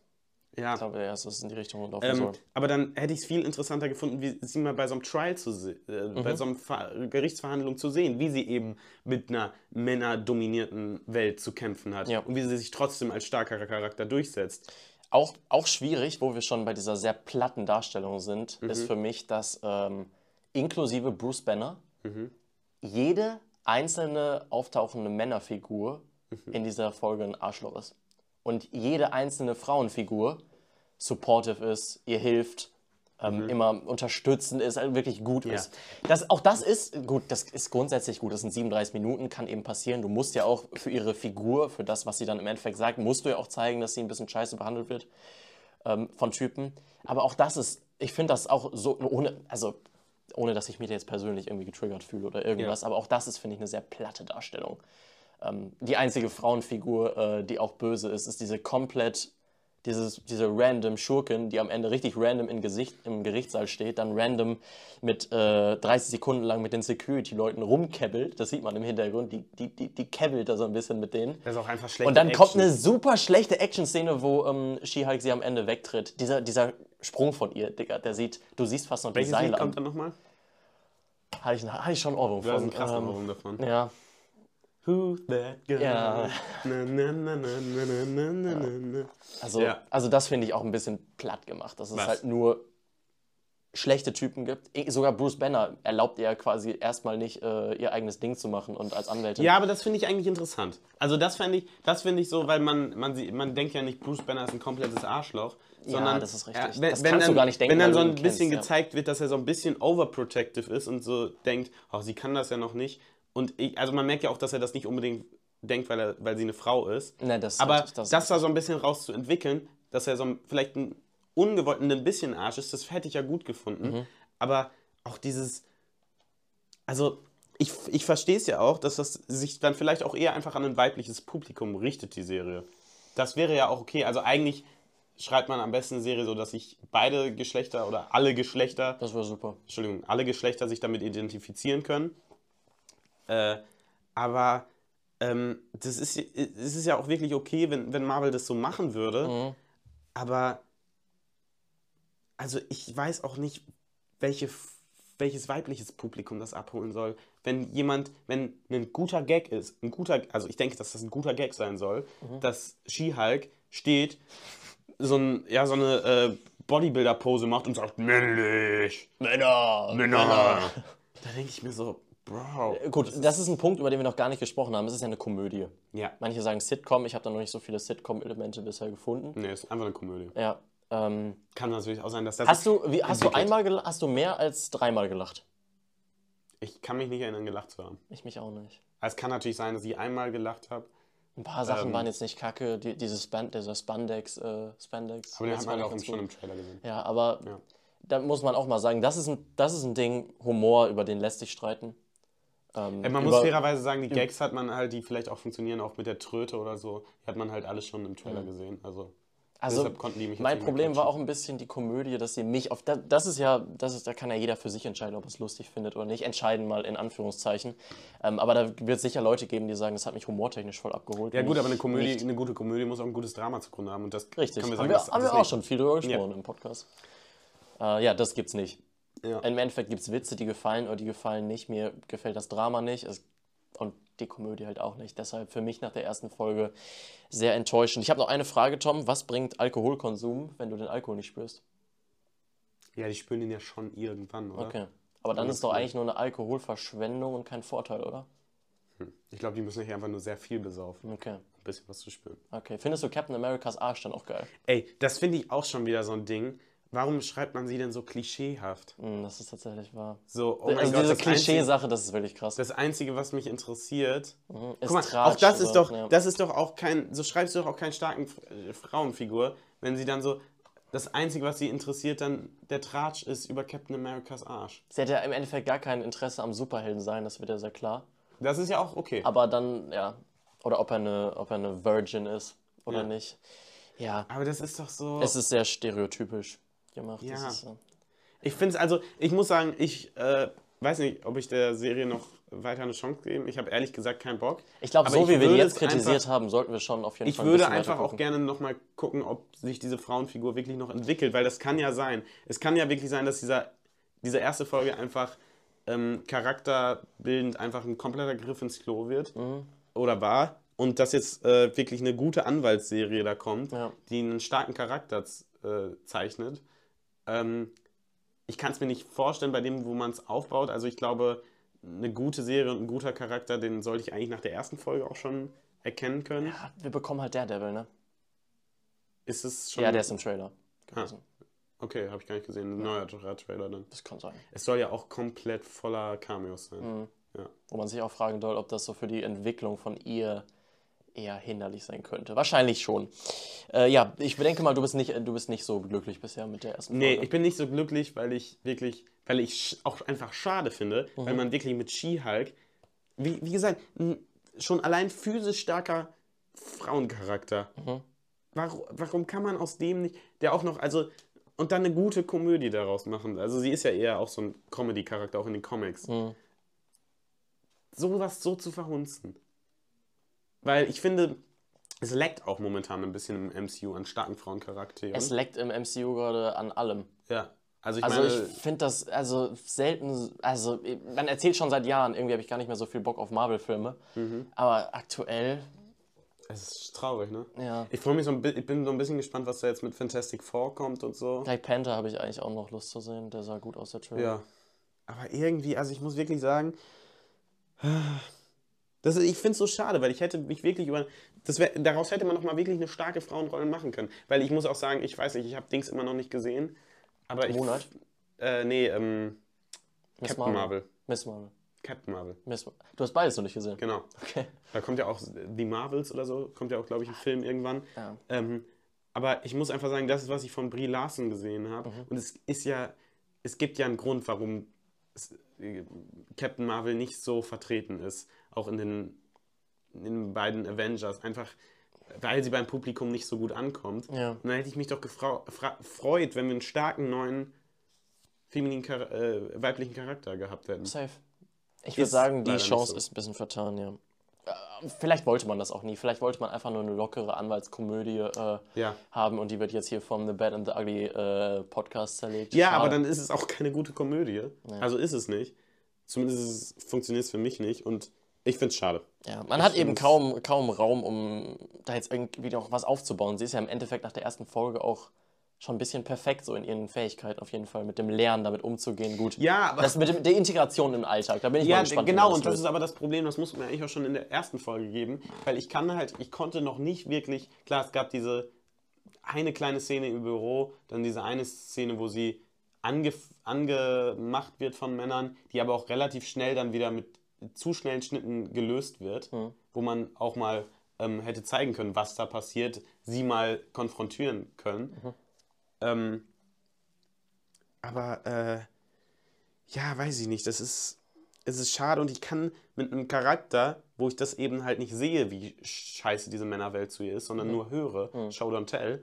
Ja. Ich glaube dass es in die Richtung laufen Ähm, soll. aber dann hätte ich es viel interessanter gefunden, wie sie mal bei so einem Trial zu äh, Mhm. bei so einer Ver Gerichtsverhandlung zu sehen, wie sie eben mit einer männerdominierten Welt zu kämpfen hat Ja. und wie sie sich trotzdem als starker Charakter durchsetzt. Auch, auch schwierig, wo wir schon bei dieser sehr platten Darstellung sind, Mhm. ist für mich, dass ähm, inklusive Bruce Banner Mhm. jede einzelne auftauchende Männerfigur Mhm. in dieser Folge ein Arschloch ist. Und jede einzelne Frauenfigur supportive ist, ihr hilft, ähm, immer unterstützend ist, also wirklich gut Mhm. Ja. ist. Das, auch das ist gut, das ist grundsätzlich gut. Das sind 37 Minuten, kann eben passieren. Du musst ja auch für ihre Figur, für das, was sie dann im Endeffekt sagt, musst du ja auch zeigen, dass sie ein bisschen scheiße behandelt wird ähm, von Typen. Aber auch das ist, ich finde das auch so, ohne, also ohne dass ich mich jetzt persönlich irgendwie getriggert fühle oder irgendwas, aber auch das ist, finde ich, eine sehr platte Darstellung. Ähm, die einzige Frauenfigur, äh, die auch böse ist, ist diese komplett, dieses, diese random Schurkin, die am Ende richtig random im, Gesicht, im Gerichtssaal steht, dann random mit äh, 30 Sekunden lang mit den Security-Leuten rumkebbelt. Das sieht man im Hintergrund, die, die, die, die kebbelt da so ein bisschen mit denen. Das ist auch einfach schlecht. Und dann kommt eine super schlechte Action-Szene, wo ähm, She-Hulk sie am Ende wegtritt. Dieser, dieser Sprung von ihr, Digga, der sieht, du siehst fast noch die Welches Lied Seile kommt an. dann nochmal? Hatte ich, hatte ich schon Ohrwurm Du hast von. einen krassen ähm, Ohrwurm davon. Ja, Who's that girl? Ja. Na, na, na, na, na, na, na, ja. Also, ja. also das finde ich auch ein bisschen platt gemacht, dass es Was? halt nur schlechte Typen gibt. Sogar Bruce Banner erlaubt ihr quasi erstmal nicht, äh, ihr eigenes Ding zu machen und als Anwältin. Ja, aber das finde ich eigentlich interessant. Also das finde ich, das finde ich so, weil man, man, man denkt ja nicht, Bruce Banner ist ein komplettes Arschloch. Sondern, ja, das ist richtig. Äh, wenn, das kannst dann, du gar nicht denken. Wenn dann so ein bisschen kennst, gezeigt ja. wird, dass er so ein bisschen overprotective ist und so denkt, oh, sie kann das ja noch nicht, und ich, also man merkt ja auch, dass er das nicht unbedingt denkt, weil, er, weil sie eine Frau ist. Nee, das aber das das, ist da so ein bisschen rauszuentwickeln, dass er so ein, vielleicht ein ungewollten ein bisschen Arsch ist, das hätte ich ja gut gefunden. Mhm. Aber auch dieses, also ich, ich verstehe es ja auch, dass das sich dann vielleicht auch eher einfach an ein weibliches Publikum richtet, die Serie. Das wäre ja auch okay. Also eigentlich schreibt man am besten eine Serie so, dass sich beide Geschlechter oder alle Geschlechter, Das war super. Entschuldigung, alle Geschlechter sich damit identifizieren können. Äh, aber ähm, das ist, es ist ja auch wirklich okay, wenn, wenn Marvel das so machen würde. Mhm. Aber also ich weiß auch nicht, welche, welches weibliches Publikum das abholen soll. Wenn jemand, wenn ein guter Gag ist, ein guter, also ich denke, dass das ein guter Gag sein soll, Mhm. dass She-Hulk steht, so, ein, ja, so eine äh, Bodybuilder-Pose macht und sagt, männlich, Männer! Männer. Da denke ich mir so, Bro. Gut, das ist ein Punkt, über den wir noch gar nicht gesprochen haben. Es ist ja eine Komödie. Ja. Manche sagen Sitcom, ich habe da noch nicht so viele Sitcom-Elemente bisher gefunden. Nee, ist einfach eine Komödie. Ja. Ähm, Kann natürlich auch sein, dass das. hast du, wie, hast du einmal gel- hast du mehr als dreimal gelacht? Ich kann mich nicht erinnern, gelacht zu haben. Ich mich auch nicht. Es kann natürlich sein, dass ich einmal gelacht habe. Ein paar Sachen Ähm, waren jetzt nicht kacke, die, dieses Span dieser Spandex, äh, Spandex. Aber den hat man auch schon im Trailer gesehen. Ja, aber Ja. da muss man auch mal sagen, das ist ein, das ist ein Ding, Humor, über den lässt sich streiten. Ähm, man muss fairerweise sagen, die Gags hat man halt, die vielleicht auch funktionieren, auch mit der Tröte oder so, die hat man halt alles schon im Mhm. Trailer gesehen. Also, Also Deshalb konnten die mich mein Problem war auch ein bisschen die Komödie, dass sie mich auf da, das ist ja das ist da kann ja jeder für sich entscheiden, ob er es lustig findet oder nicht. Entscheiden mal in Anführungszeichen. Ähm, aber da wird es sicher Leute geben, die sagen, das hat mich humortechnisch voll abgeholt. Ja gut, aber eine Komödie, nicht. eine gute Komödie muss auch ein gutes Drama zugrunde haben und das Richtig. können wir haben sagen. wir, das- haben das wir auch schon viel drüber gesprochen im Podcast. Äh, ja, das gibt's nicht. Ja. Im Endeffekt gibt es Witze, die gefallen oder die gefallen nicht. Mir gefällt das Drama nicht es, und die Komödie halt auch nicht. Deshalb für mich nach der ersten Folge sehr enttäuschend. Ich habe noch eine Frage, Tom. Was bringt Alkoholkonsum, wenn du den Alkohol nicht spürst? Ja, die spüren den ja schon irgendwann, oder? Okay. Aber dann ist doch eigentlich nur eine Alkoholverschwendung und kein Vorteil, oder? Ich glaube, die müssen sich einfach nur sehr viel besaufen, Okay. ein bisschen was zu spüren. Okay. Findest du Captain Americas Arsch dann auch geil? Ey, das finde ich auch schon wieder so ein Ding. Warum schreibt man sie denn so klischeehaft? Hm, das ist tatsächlich wahr. So, oh also Gott, diese Klischee-Sache, das ist wirklich krass. das Einzige, was mich interessiert. Mhm. Guck mal, Tratsch auch das ist oder- doch, ja. das ist doch auch kein, so schreibst du doch auch keinen starken äh, Frauenfigur, wenn sie dann so, das Einzige, was sie interessiert, dann der Tratsch ist über Captain Americas Arsch. Sie hat ja im Endeffekt gar kein Interesse am Superhelden sein, das wird ja sehr klar. Das ist ja auch okay. Aber dann, ja. Oder ob er eine, ob er eine Virgin ist oder Ja. nicht. Ja, Aber das ist doch so. es ist sehr stereotypisch gemacht. Ja. Das ist, äh, Ich finde es also, ich muss sagen, ich äh, weiß nicht, ob ich der Serie noch weiter eine Chance gebe. Ich habe ehrlich gesagt keinen Bock. ich glaube, so ich wie wir die jetzt kritisiert einfach- haben, sollten wir schon auf jeden Ich Fall ein würde einfach auch gerne nochmal gucken, ob sich diese Frauenfigur wirklich noch entwickelt, weil das kann ja sein. Es kann ja wirklich sein, dass dieser, diese erste Folge einfach ähm, charakterbildend einfach ein kompletter Griff ins Klo wird. Mhm. Oder war. Und dass jetzt äh, wirklich eine gute Anwaltsserie da kommt, Ja. die einen starken Charakter äh, zeichnet. Ähm, ich kann es mir nicht vorstellen, bei dem, wo man es aufbaut. Also ich glaube, eine gute Serie und ein guter Charakter, den sollte ich eigentlich nach der ersten Folge auch schon erkennen können. Ja, wir bekommen halt Daredevil, ne? Ist es schon. Ja, der ist im Trailer gewesen. Okay, habe ich gar nicht gesehen. Ein neuer Tra- Trailer dann. Das kann sein. Es soll ja auch komplett voller Cameos sein. Mhm. Ja. Wo man sich auch fragen soll, ob das so für die Entwicklung von ihr eher hinderlich sein könnte. Wahrscheinlich schon. Äh, ja, ich denke mal, du bist, nicht, du bist nicht so glücklich bisher mit der ersten Nee, Folge. ich bin nicht so glücklich, weil ich wirklich, weil ich auch einfach schade finde, Mhm. weil man wirklich mit She-Hulk, wie, wie gesagt, schon allein physisch starker Frauencharakter. Mhm. Warum, warum kann man aus dem nicht, der auch noch, also, und dann eine gute Komödie daraus machen? Also, sie ist ja eher auch so ein Comedy-Charakter, auch in den Comics. Mhm. sowas so zu verhunzen. Weil ich finde, es leckt auch momentan ein bisschen im MCU an starken Frauencharakteren. Es leckt im MCU gerade an allem. ja, also ich Also ich finde das also selten, also man erzählt schon seit Jahren, irgendwie habe ich gar nicht mehr so viel Bock auf Marvel-Filme. Mhm. Aber aktuell, es ist traurig, ne? ja. Ich freue mich so ein ich bin so ein bisschen gespannt, was da jetzt mit Fantastic Four kommt und so. Black Panther habe ich eigentlich auch noch Lust zu sehen. Der sah gut aus, der Trailer. Ja. Aber irgendwie, also ich muss wirklich sagen, das, ist- ich finde es so schade, weil ich hätte mich wirklich über. Das wär, daraus hätte man noch mal wirklich eine starke Frauenrolle machen können. Weil ich muss auch sagen, ich weiß nicht, ich habe Dings immer noch nicht gesehen. Aber ich. Moonlight? Äh, nee, ähm, Miss Captain Marvel. Miss Marvel. Captain Marvel, Miss Mar du hast beides noch nicht gesehen. genau. Okay. Da kommt ja auch The Marvels oder so, kommt ja auch, glaube ich, ein Film irgendwann. Ja. Ähm, aber ich muss einfach sagen, das ist, was ich von Brie Larson gesehen habe. Und es ist ja, es gibt ja einen Grund, warum es, Captain Marvel nicht so vertreten ist, auch in den, in den beiden Avengers. Einfach, weil sie beim Publikum nicht so gut ankommt. Ja. Und dann hätte ich mich doch gefreut, wenn wir einen starken neuen femininen, Char äh, weiblichen Charakter gehabt hätten. Safe. Ich würde sagen, die Chance so. ist ein bisschen vertan, ja. Äh, Vielleicht wollte man das auch nie. Vielleicht wollte man einfach nur eine lockere Anwaltskomödie äh, Ja. haben und die wird jetzt hier vom The Bad and the Ugly äh, Podcast zerlegt. Ja, Schade. aber dann ist es auch keine gute Komödie. Also ist es nicht. Zumindest funktioniert es für mich nicht. Und ich finde es schade. Ja, man hat eben kaum, kaum Raum, um da jetzt irgendwie noch was aufzubauen. Sie ist ja im Endeffekt nach der ersten Folge auch schon ein bisschen perfekt so in ihren Fähigkeiten auf jeden Fall, mit dem Lernen damit umzugehen. Gut. Ja, aber- Das mit dem, der Integration im Alltag, da bin ich mal Ja, gespannt. wie genau, und das ist aber das Problem, das muss man eigentlich auch schon in der ersten Folge geben, weil ich kann halt, ich konnte noch nicht wirklich, klar, es gab diese eine kleine Szene im Büro, dann diese eine Szene, wo sie ange, angemacht wird von Männern, die aber auch relativ schnell dann wieder mit zu schnellen Schnitten gelöst wird, Mhm. wo man auch mal ähm, hätte zeigen können, was da passiert, sie mal konfrontieren können. Mhm. Ähm, aber äh, ja, weiß ich nicht. Das ist, es ist schade und ich kann mit einem Charakter, wo ich das eben halt nicht sehe, wie scheiße diese Männerwelt zu ihr ist, sondern nur höre, Show don't tell,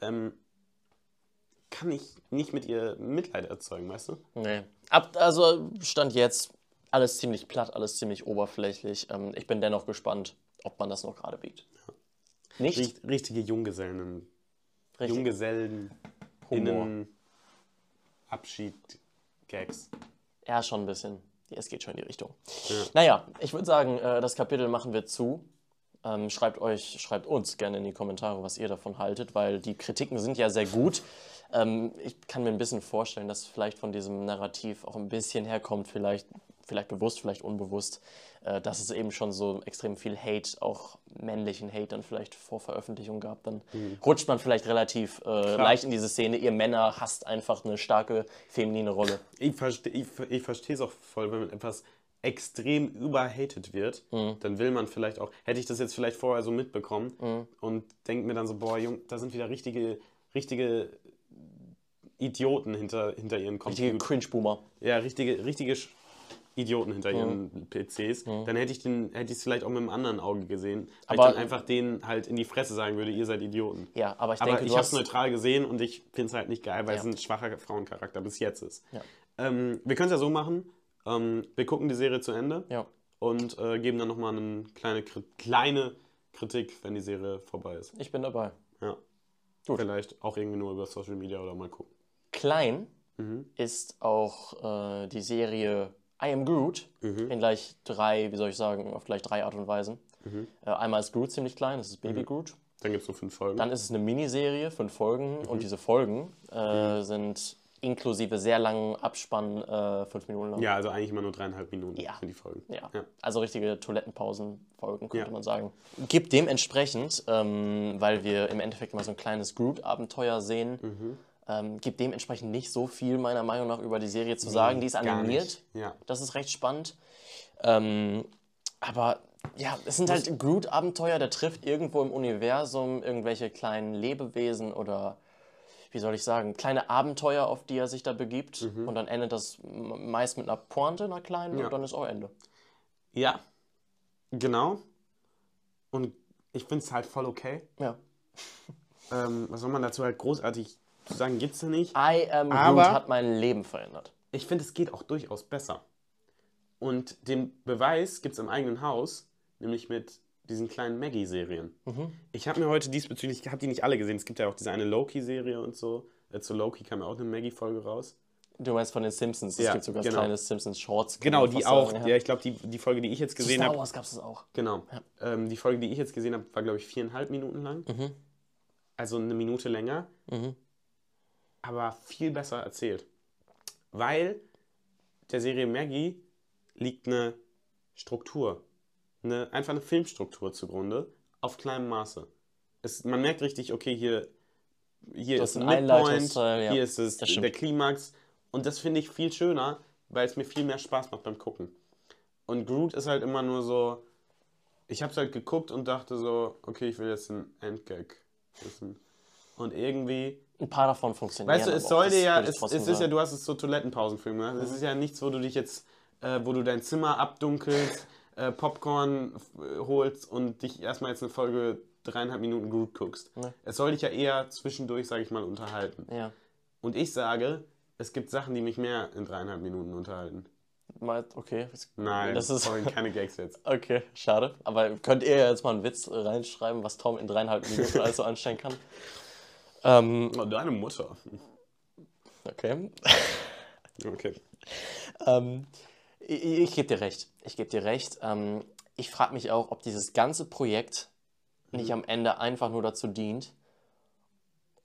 ähm, kann ich nicht mit ihr Mitleid erzeugen, weißt du? Nee. Ab, also Stand jetzt, alles ziemlich platt, alles ziemlich oberflächlich. Ähm, ich bin dennoch gespannt, ob man das noch gerade biegt. Nicht? Richt, richtige Junggesellen. Richtig. Junggesellen. Humor. Innen. Abschied. Gags. Ja, schon ein bisschen. Es geht schon in die Richtung. Ja. Naja, ich würde sagen, äh, das Kapitel machen wir zu. Ähm, schreibt euch, schreibt uns gerne in die Kommentare, was ihr davon haltet, weil die Kritiken sind ja sehr gut. Ähm, ich kann mir ein bisschen vorstellen, dass vielleicht von diesem Narrativ auch ein bisschen herkommt, vielleicht, vielleicht bewusst, vielleicht unbewusst, äh, dass es eben schon so extrem viel Hate, auch männlichen Hate dann vielleicht vor Veröffentlichung gab. Dann rutscht man vielleicht relativ äh, leicht in diese Szene. Ihr Männer hasst einfach eine starke feminine Rolle. Ich verstehe ich, ich verstehe es auch voll, wenn etwas extrem überhated wird, Mhm. dann will man vielleicht auch, hätte ich das jetzt vielleicht vorher so mitbekommen Mhm. und denke mir dann so, boah, Jung, da sind wieder richtige, richtige Idioten hinter, hinter ihren Richtige Computern. Cringe-Boomer. Ja, richtige, richtige Idioten hinter Mhm. ihren PCs. Dann hätte ich den, hätte ich es vielleicht auch mit einem anderen Auge gesehen, weil Aber- ich dann einfach denen halt in die Fresse sagen würde, ihr seid Idioten. Ja, aber ich Aber denke, ich habe es neutral gesehen und ich finde es halt nicht geil, weil Ja. es ein schwacher Frauencharakter bis jetzt ist. Ja. Ähm, wir können es ja so machen, ähm, wir gucken die Serie zu Ende Ja. und äh, geben dann nochmal eine kleine, kleine Kritik, wenn die Serie vorbei ist. Ich bin dabei. Ja. Gut. Vielleicht auch irgendwie nur über Social Media oder mal gucken. Klein Mhm. ist auch äh, die Serie I Am Groot Mhm. in gleich drei, wie soll ich sagen, auf gleich drei Art und Weisen. Mhm. Äh, einmal ist Groot ziemlich klein, das ist Baby Groot. Dann gibt es nur fünf Folgen. Dann ist es eine Miniserie, fünf Folgen Mhm. und diese Folgen äh, sind inklusive sehr langen Abspann äh, fünf Minuten lang. ja, also eigentlich immer nur dreieinhalb Minuten Ja. sind die Folgen. Ja. Ja. Also richtige Toilettenpausen-Folgen, könnte Ja. man sagen. Gibt dementsprechend, ähm, weil wir im Endeffekt immer so ein kleines Groot-Abenteuer sehen, Mhm. Ähm, gibt dementsprechend nicht so viel meiner Meinung nach über die Serie zu sagen. Die ist animiert. Ja. Das ist recht spannend. Ähm, aber ja, es sind halt Groot-Abenteuer, der trifft irgendwo im Universum irgendwelche kleinen Lebewesen oder wie soll ich sagen, kleine Abenteuer, auf die er sich da begibt. Und dann endet das meist mit einer Pointe, einer kleinen, Ja. und dann ist auch Ende. Ja, genau. Und ich finde es halt voll okay. Ja. Ähm, was soll man dazu halt großartig zu sagen, gibt's da nicht. I Am Groot Aber- hat mein Leben verändert. Ich finde, es geht auch durchaus besser. Und den Beweis gibt es im eigenen Haus, nämlich mit diesen kleinen Maggie-Serien. Ich habe mir heute diesbezüglich, ich habe die nicht alle gesehen, es gibt ja auch diese eine Loki-Serie und so. Äh, zu Loki kam ja auch eine Maggie-Folge raus. Du meinst von den Simpsons, es Ja, gibt sogar genau. kleine Simpsons-Shorts. Genau, die auch. sagen, Ja, ich glaube, die, die Folge, die ich jetzt gesehen Star habe, Wars gab es das auch. genau. Ähm, die Folge, die ich jetzt gesehen habe, war, glaube ich, viereinhalb Minuten lang. Mhm. Also eine Minute länger. Mhm. Aber viel besser erzählt. Weil der Serie Maggie liegt eine Struktur, eine, einfach eine Filmstruktur zugrunde, auf kleinem Maße. Es, man merkt richtig, okay, hier, hier Das ist ein Midpoint, Einleitungsteil, ja. hier ist es der Klimax. Und das finde ich viel schöner, weil es mir viel mehr Spaß macht beim Gucken. Und Groot ist halt immer nur so, ich habe es halt geguckt und dachte so, okay, ich will jetzt einen Endgag wissen. Und irgendwie Ein paar davon funktionieren. Weißt du, es soll dir ja, es, es ist ja, du hast es so Toilettenpausenfilm, ne? Es ist ja nichts, wo du dich jetzt, äh, wo du dein Zimmer abdunkelst, äh, Popcorn äh, holst und dich erstmal jetzt eine Folge dreieinhalb Minuten gut guckst. Nee. Es soll dich ja eher zwischendurch, sage ich mal, unterhalten. Ja. Und ich sage, es gibt Sachen, die mich mehr in dreieinhalb Minuten unterhalten. Okay. Nein, Das ist- sorry, keine Gags jetzt. Okay, schade. Aber könnt ihr jetzt mal einen Witz reinschreiben, was Tom in dreieinhalb Minuten alles so anstellen kann? Ähm, Oh, deine Mutter. okay. Okay. Ähm, ich ich gebe dir recht. Ich gebe dir recht. Ähm, ich frage mich auch, ob dieses ganze Projekt nicht am Ende einfach nur dazu dient,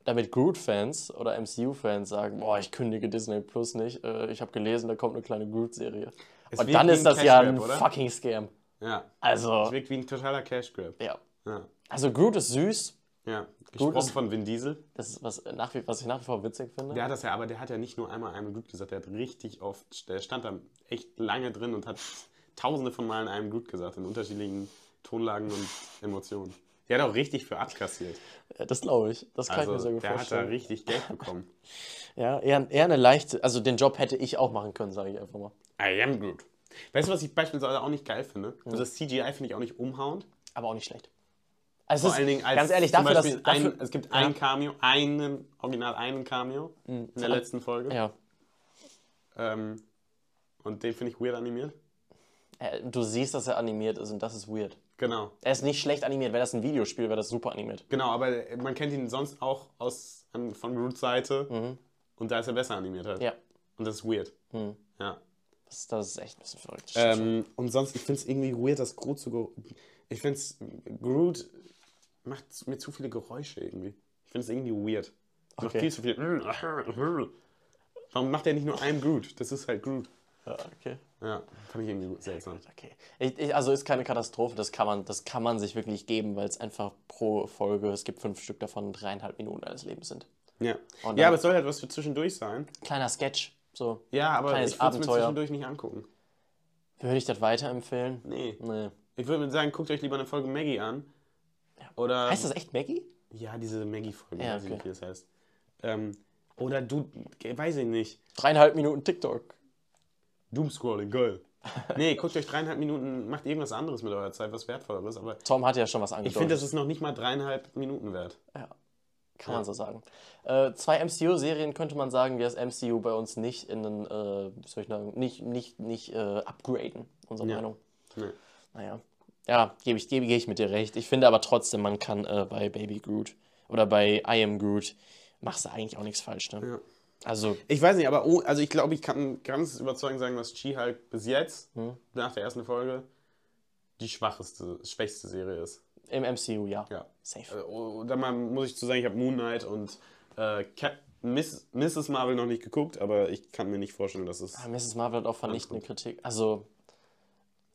damit Groot-Fans oder MCU-Fans sagen, boah, ich kündige Disney Plus nicht. Äh, ich habe gelesen, da kommt eine kleine Groot-Serie. Und dann ist das ja ein oder? fucking Scam. Ja. Also, Es wirkt wie ein totaler Cash Grab. ja. Ja. Also Groot ist süß. Ja. Gesprochen von Vin Diesel. Das ist was, nach wie, was ich nach wie vor witzig finde. Der hat das ja, aber der hat ja nicht nur einmal einem gut gesagt, der hat richtig oft, der stand da echt lange drin und hat tausende von Malen einem gut gesagt, in unterschiedlichen Tonlagen und Emotionen. Der hat auch richtig für abkassiert. Ja, Das glaube ich. Das kann ich mir Also sehr gut der hat da vorstellen. richtig Geld bekommen. Ja, eher, eher eine leichte, also den Job hätte ich auch machen können, sage ich einfach mal. I am Groot. Weißt du, was ich beispielsweise auch nicht geil finde? Also das CGI finde ich auch nicht umhauend. Aber auch nicht schlecht. Also Vor allen Dingen als ganz ehrlich, dafür, dass- Beispiel dafür- ein, es gibt ein Cameo, einen, original einen Cameo in der letzten Folge. Ja. Ähm, und den finde ich weird animiert. Äh, Du siehst, dass er animiert ist und das ist weird. Genau. Er ist nicht schlecht animiert. Wäre das ein Videospiel, wäre das super animiert. Genau, aber man kennt ihn sonst auch aus, an, von Roots Seite. Und da ist er besser animiert halt. Mhm. Ja. Und das ist weird. Ja. Das, das ist echt ein bisschen verrückt. Ähm, und sonst, ich finde es irgendwie weird, dass Groot so. Ich finde es. Groot macht mir zu viele Geräusche irgendwie. Ich finde es irgendwie weird. Macht Okay. viel zu viel. Warum macht er nicht nur einen Groot? Das ist halt Groot. Ja, okay. Ja, fand ich irgendwie seltsam. Okay. Ich, ich, also ist keine Katastrophe, das kann man, das kann man sich wirklich geben, weil es einfach pro Folge, es gibt fünf Stück davon, dreieinhalb Minuten eines Lebens sind. Ja. Ja, aber es soll halt was für zwischendurch sein. Kleiner Sketch, so. Ja, aber Kleines ich würde es mir zwischendurch nicht angucken. Würde ich das weiterempfehlen? Nee. Nee. Ich würde sagen, guckt euch lieber eine Folge Maggie an. Oder. Heißt das echt Maggie? Ja, diese Maggie-Folge, Ja, weiß ich nicht, wie das heißt. Ähm, oder du, weiß ich nicht. Dreieinhalb Minuten TikTok. Doomscrolling, geil. nee, guckt euch dreieinhalb Minuten, macht irgendwas anderes mit eurer Zeit, was wertvolleres. Aber Tom hat ja schon was ich angedeutet. finde, das ist noch nicht mal dreieinhalb Minuten wert. Ja, kann man so sagen. Äh, zwei MCU-Serien könnte man sagen, die das MCU bei uns nicht in den, äh, wie soll ich sagen, nicht, nicht, nicht äh, upgraden, unsere Ja. Meinung. Nee. Naja. Ja, gebe ich, gebe, gebe ich mit dir recht. Ich finde aber trotzdem, man kann äh, bei Baby Groot oder bei I Am Groot, machst du eigentlich auch nichts falsch, ne? Ja. Also, Ich weiß nicht, aber oh, also ich glaube, ich kann ganz überzeugend sagen, dass She-Hulk bis jetzt, Hm. nach der ersten Folge, die schwacheste, schwächste Serie ist. im MCU, ja. Ja. Safe. Äh, oh, da mal muss ich zu sagen, ich habe Moon Knight und äh, Cap Miss, Mrs. Marvel noch nicht geguckt, aber ich kann mir nicht vorstellen, dass es. Ah, Mrs. Marvel hat auch vernichtende Kritik. Also,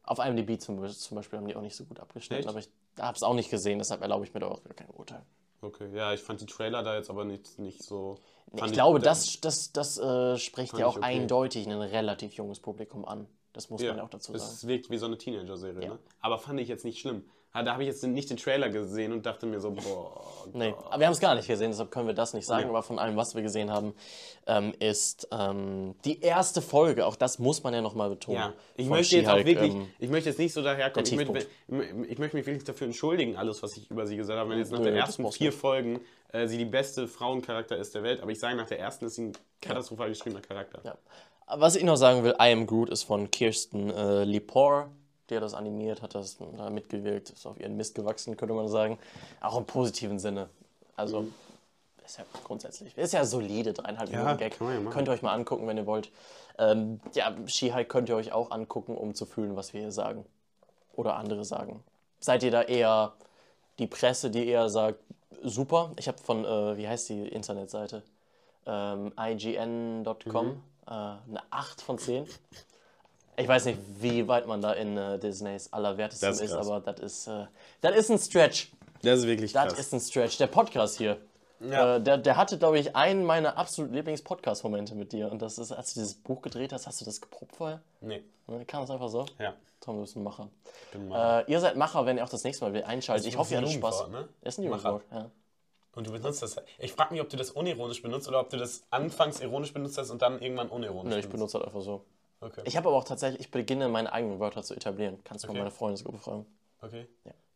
auf IMDb zum, zum Beispiel haben die auch nicht so gut abgeschnitten, Echt? aber ich habe es auch nicht gesehen, deshalb erlaube ich mir da auch kein Urteil. Okay, ja, ich fand die Trailer da jetzt aber nicht, nicht so. Ich glaube, da- das, das, das äh, spricht ja ich auch okay. eindeutig ein relativ junges Publikum an. Das muss man ja auch dazu sagen. Es wirkt wie so eine Teenager-Serie, Ja. ne? Aber fand ich jetzt nicht schlimm. Da habe ich jetzt nicht den Trailer gesehen und dachte mir so, boah. Nee, aber wir haben es gar nicht gesehen, deshalb können wir das nicht sagen. Nee. Aber von allem, was wir gesehen haben, ähm, ist ähm, die erste Folge. Auch das muss man ja nochmal betonen. Ja, ich möchte jetzt auch wirklich, ähm, ich möchte jetzt nicht so daherkommen. Ich möchte, ich möchte mich wirklich dafür entschuldigen, alles, was ich über sie gesagt habe. Wenn jetzt nach Nö, den ersten vier. Folgen äh, sie die beste Frauencharakter ist der Welt, aber ich sage, nach der ersten ist sie ein katastrophal geschriebener Charakter. Ja. Was ich noch sagen will, I Am Groot ist von Kirsten äh, Lepore. Die hat das animiert, hat das da mitgewirkt, ist auf ihren Mist gewachsen, könnte man sagen. Auch im positiven Sinne. Also, Mhm. ist ja grundsätzlich, ist ja solide, dreieinhalb Minuten Gag. ja könnt ihr euch mal angucken, wenn ihr wollt. Ähm, ja, She-Hulk könnt ihr euch auch angucken, um zu fühlen, was wir hier sagen. Oder andere sagen. Seid ihr da eher die Presse, die eher sagt, super. Ich habe von, äh, wie heißt die Internetseite? Ähm, ign.com Mhm. äh, eine 8 von 10. Ich weiß nicht, wie weit man da in äh, Disneys allerwertestem Das ist ist, aber das ist, äh, das ist ein Stretch. Das ist wirklich Das krass. ist ein Stretch. Der Podcast hier. Ja. Äh, der, der hatte, glaube ich, einen meiner absolut Lieblings-Podcast-Momente mit dir. Und das ist, als du dieses Buch gedreht hast, hast du das geprobt vorher? nee, Ne, Kam es einfach so? ja. Tom, du bist ein Macher. bin Macher. Äh, ihr seid Macher, wenn ihr auch das nächste Mal wieder einschaltet. Das Ich hoffe, ihr hattet Spaß. Jugendwort, ne? Ist ein Macher. Jugendwort, ja. Und du benutzt das. Ich frage mich, ob du das unironisch benutzt oder ob du das anfangs ironisch benutzt hast und dann irgendwann unironisch Nö, ich benutze halt einfach so. Okay. Ich habe aber auch tatsächlich, ich beginne meine eigenen Wörter zu etablieren. Kannst du mal Okay. meine Freundesgruppe fragen. okay.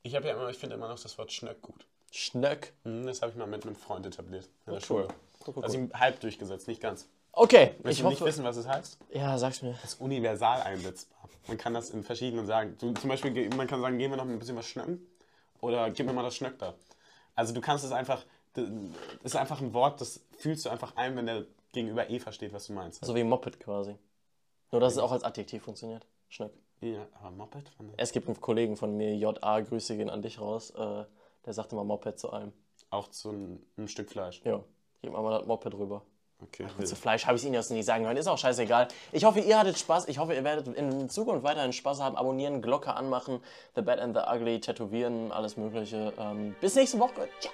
Ich habe ja immer, ich finde immer noch das Wort Schnöck gut. Schnöck. Hm, Das habe ich mal mit einem Freund etabliert in der cool. Schule. Cool, cool, Also halb durchgesetzt, nicht ganz. Okay, Willst ich du nicht wissen, was es heißt? Ja, sag's mir. Das ist universal einsetzbar. Man kann das in verschiedenen sagen. Du, zum Beispiel, man kann sagen, gehen wir noch ein bisschen was schnacken oder gib mir mal das Schnöck da. Also du kannst es einfach, das ist einfach ein Wort, das fühlst du einfach ein, wenn der Gegenüber eh versteht, was du meinst. So wie Moped quasi. Nur, dass es auch als Adjektiv funktioniert. Schnöck. Ja, aber Moped? Es gibt einen Kollegen von mir, JA, Grüße gehen an dich raus. Äh, der sagt immer Moped zu allem. Auch zu einem, einem Stück Fleisch. Ja, gib mal das Moped rüber. Okay. Zu Fleisch habe ich Ihnen jetzt nicht sagen können. Ist auch scheißegal. Ich hoffe, ihr hattet Spaß. Ich hoffe, ihr werdet in Zukunft weiterhin Spaß haben. Abonnieren, Glocke anmachen, The Bad and the Ugly, tätowieren, alles Mögliche. Ähm, bis nächste Woche. Ciao.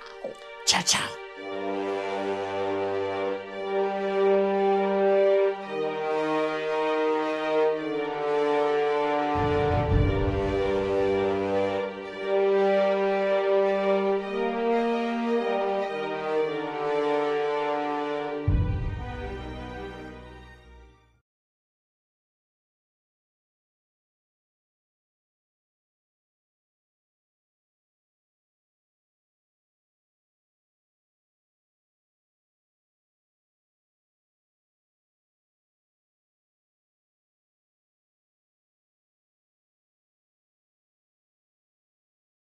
Ciao, ciao.